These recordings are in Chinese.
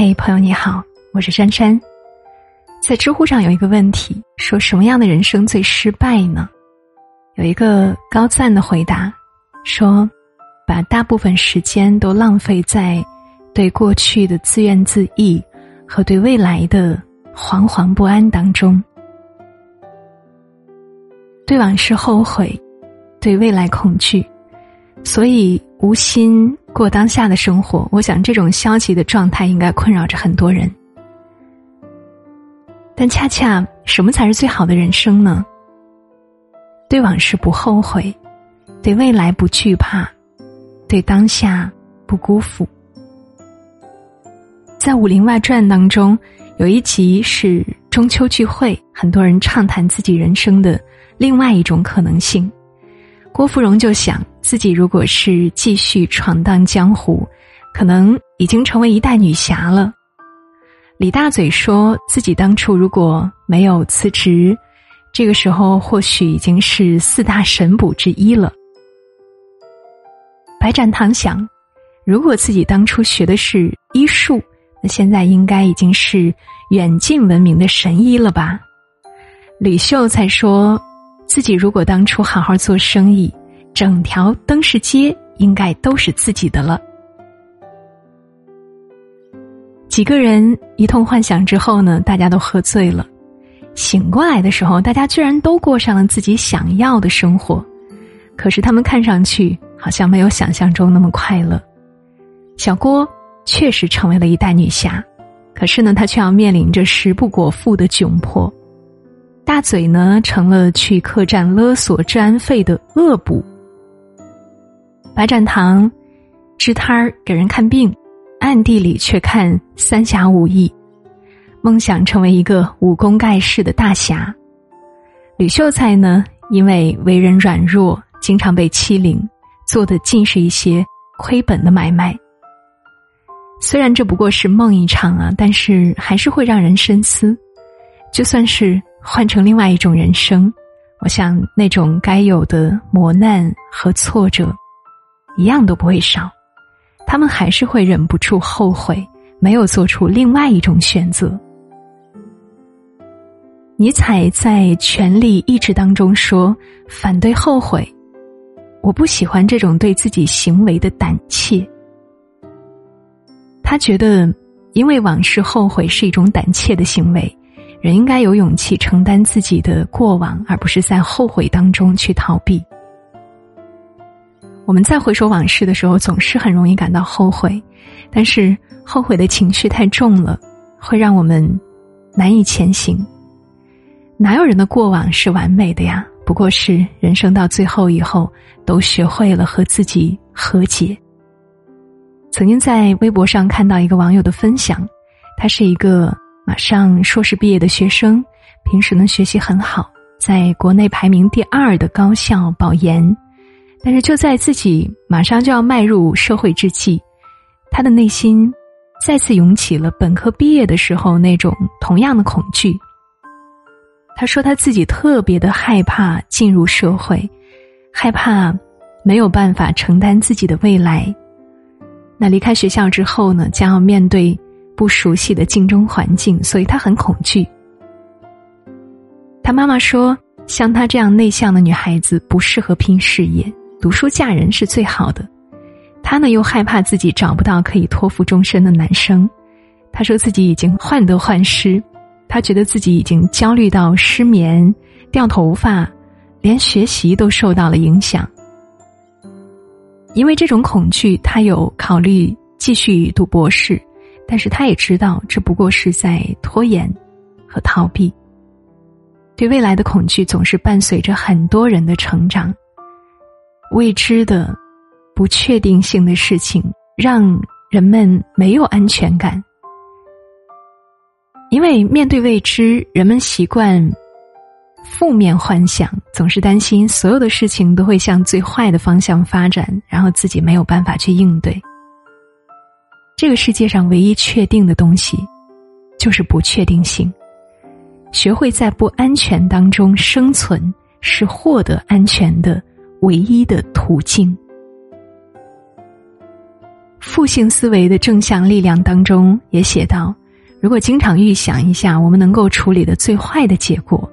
嘿，朋友你好，我是珊珊。在知乎上有一个问题，说什么样的人生最失败呢？有一个高赞的回答，说把大部分时间都浪费在对过去的自怨自艾和对未来的惶惶不安当中，对往事后悔，对未来恐惧，所以无心过当下的生活。我想，这种消极的状态应该困扰着很多人。但恰恰，什么才是最好的人生呢？对往事不后悔，对未来不惧怕，对当下不辜负。在《武林外传》当中，有一集是中秋聚会，很多人畅谈自己人生的另外一种可能性。郭芙蓉就想，自己如果是继续闯荡江湖，可能已经成为一代女侠了。李大嘴说自己当初如果没有辞职，这个时候或许已经是四大神捕之一了。白展堂想，如果自己当初学的是医术，那现在应该已经是远近闻名的神医了吧？李秀才说自己如果当初好好做生意，整条灯市街应该都是自己的了。几个人一通幻想之后呢，大家都喝醉了。醒过来的时候，大家居然都过上了自己想要的生活。可是他们看上去好像没有想象中那么快乐。小郭确实成为了一代女侠，可是呢，她却要面临着食不果腹的窘迫。大嘴呢，成了去客栈勒索治安费的恶补。白展堂支摊儿给人看病。暗地里却看三侠五义，梦想成为一个武功盖世的大侠。吕秀才呢，因为为人软弱，经常被欺凌，做的尽是一些亏本的买卖。虽然这不过是梦一场啊，但是还是会让人深思。就算是换成另外一种人生，我想那种该有的磨难和挫折，一样都不会少。他们还是会忍不住后悔，没有做出另外一种选择。尼采在《权力意志》当中说：“反对后悔，我不喜欢这种对自己行为的胆怯。”他觉得，因为往事后悔是一种胆怯的行为，人应该有勇气承担自己的过往，而不是在后悔当中去逃避。我们再回首往事的时候，总是很容易感到后悔，但是后悔的情绪太重了，会让我们难以前行。哪有人的过往是完美的呀？不过是人生到最后以后，都学会了和自己和解。曾经在微博上看到一个网友的分享，他是一个马上硕士毕业的学生，平时呢学习很好，在国内排名第二的高校保研。但是就在自己马上就要迈入社会之际，他的内心再次涌起了本科毕业的时候那种同样的恐惧。他说他自己特别的害怕进入社会，害怕没有办法承担自己的未来。那离开学校之后呢，将要面对不熟悉的竞争环境，所以他很恐惧。他妈妈说，像她这样内向的女孩子不适合拼事业。读书嫁人是最好的，他呢又害怕自己找不到可以托付终身的男生，他说自己已经患得患失，他觉得自己已经焦虑到失眠、掉头发，连学习都受到了影响。因为这种恐惧，他有考虑继续读博士，但是他也知道这不过是在拖延和逃避。对未来的恐惧总是伴随着很多人的成长。未知的、不确定性的事情，让人们没有安全感。因为面对未知，人们习惯负面幻想，总是担心所有的事情都会向最坏的方向发展，然后自己没有办法去应对。这个世界上唯一确定的东西，就是不确定性。学会在不安全当中生存，是获得安全的。唯一的途径。负性思维的正向力量当中也写到：如果经常预想一下我们能够处理的最坏的结果，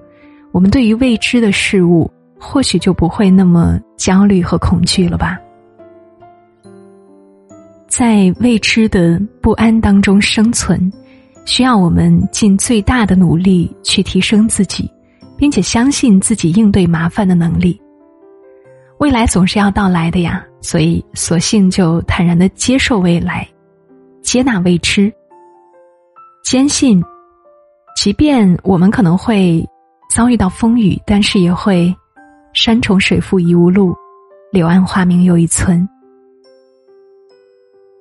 我们对于未知的事物或许就不会那么焦虑和恐惧了吧。在未知的不安当中生存，需要我们尽最大的努力去提升自己，并且相信自己应对麻烦的能力。未来总是要到来的呀，所以索性就坦然的接受未来，接纳未知，坚信，即便我们可能会遭遇到风雨，但是也会山重水复疑无路，柳暗花明又一村。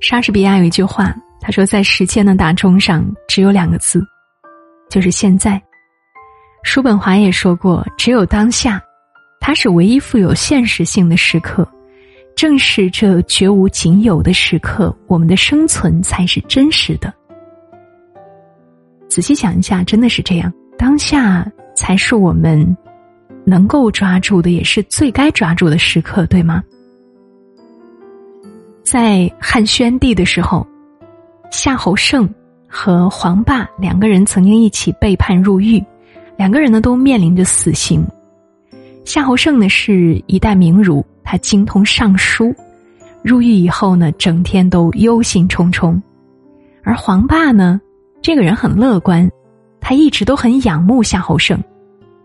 莎士比亚有一句话，他说：“在时间的大钟上，只有两个字，就是现在。”叔本华也说过：“只有当下，它是唯一富有现实性的时刻。正是这绝无仅有的时刻，我们的生存才是真实的。”仔细想一下，真的是这样，当下才是我们能够抓住的，也是最该抓住的时刻，对吗？在汉宣帝的时候，夏侯胜和黄霸两个人曾经一起被判入狱，两个人呢都面临着死刑。夏侯胜呢是一代名儒，他精通尚书，入狱以后呢整天都忧心忡忡；而黄霸呢，这个人很乐观，他一直都很仰慕夏侯胜，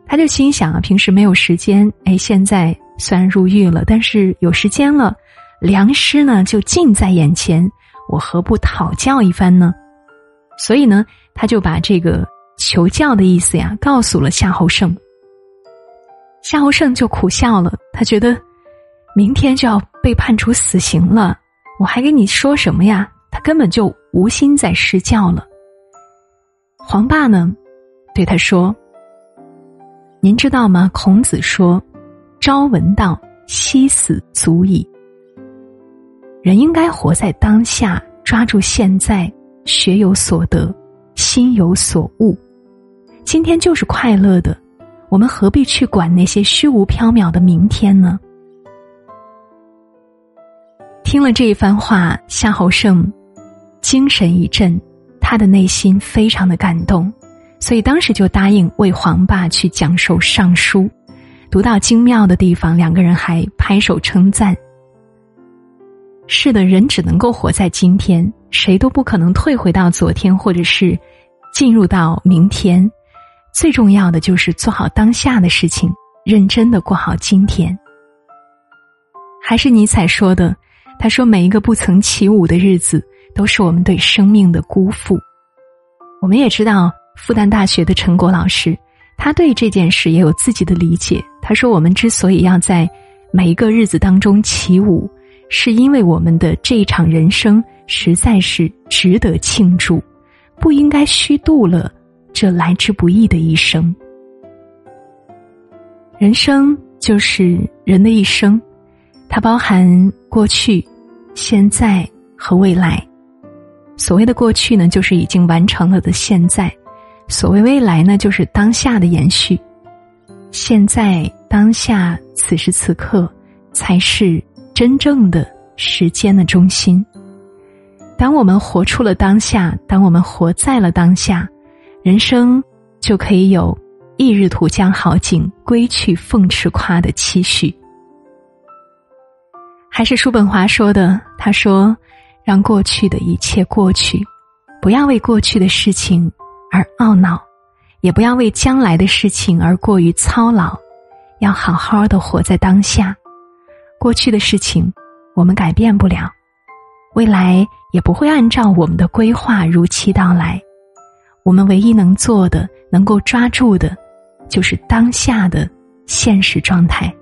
他就心想啊，平时没有时间，哎，现在虽然入狱了，但是有时间了。良师呢，就近在眼前，我何不讨教一番呢？所以呢，他就把这个求教的意思呀，告诉了夏侯胜。夏侯胜就苦笑了，他觉得明天就要被判处死刑了，我还跟你说什么呀？他根本就无心再施教了。黄霸呢，对他说：“您知道吗？孔子说，朝闻道，夕死足矣。”人应该活在当下，抓住现在，学有所得，心有所悟。今天就是快乐的，我们何必去管那些虚无缥缈的明天呢？听了这一番话，夏侯胜精神一振，他的内心非常的感动，所以当时就答应为黄霸去讲授尚书。读到精妙的地方，两个人还拍手称赞。是的，人只能够活在今天，谁都不可能退回到昨天，或者是进入到明天。最重要的就是做好当下的事情，认真的过好今天。还是尼采说的，他说：“每一个不曾起舞的日子，都是我们对生命的辜负。”我们也知道，复旦大学的陈果老师，他对这件事也有自己的理解。他说：“我们之所以要在每一个日子当中起舞。”是因为我们的这一场人生实在是值得庆祝，不应该虚度了这来之不易的一生。人生就是人的一生，它包含过去、现在和未来。所谓的过去呢，就是已经完成了的现在；所谓未来呢，就是当下的延续。现在当下此时此刻才是。真正的时间的中心。当我们活出了当下，当我们活在了当下，人生就可以有“一日图将好景，归去凤池夸”的期许。还是叔本华说的，他说：“让过去的一切过去，不要为过去的事情而懊恼，也不要为将来的事情而过于操劳，要好好的活在当下。”过去的事情，我们改变不了；未来也不会按照我们的规划如期到来。我们唯一能做的、能够抓住的，就是当下的现实状态。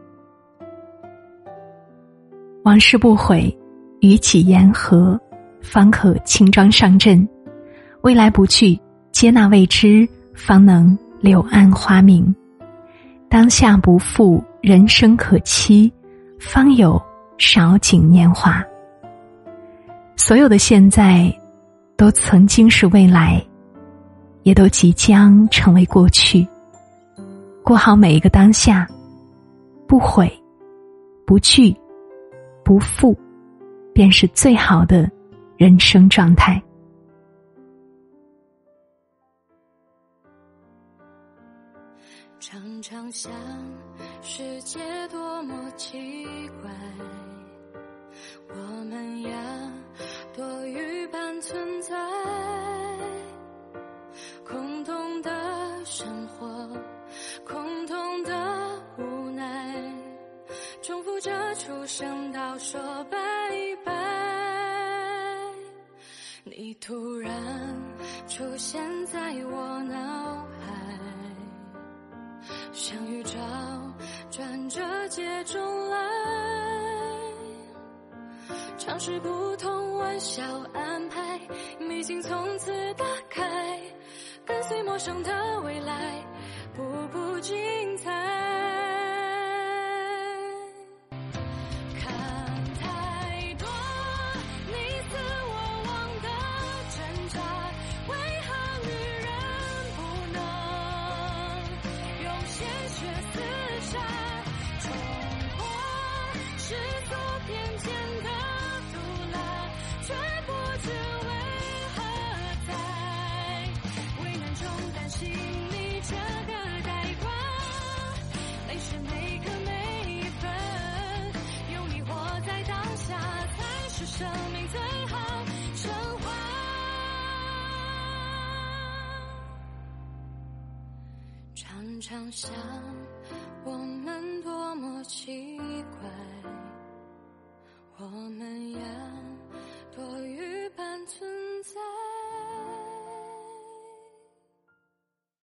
往事不悔，与己言和，方可轻装上阵；未来不惧，接纳未知，方能柳暗花明。当下不负，人生可期。方有少景年华。所有的现在，都曾经是未来，也都即将成为过去。过好每一个当下，不悔、不惧、不负，便是最好的人生状态。常常想，世界多么奇怪，我们呀，多余般存在，空洞的生活，空洞的无奈，重复着出生到说拜拜。你突然出现在我劫中来，尝试不同玩笑安排，迷信从此打开，跟随陌生的未来，步步精彩。看太多你死我亡的挣扎，为何女人不能用鲜血厮杀？生命最好生活常常想我们多么奇怪我们也多余般存在。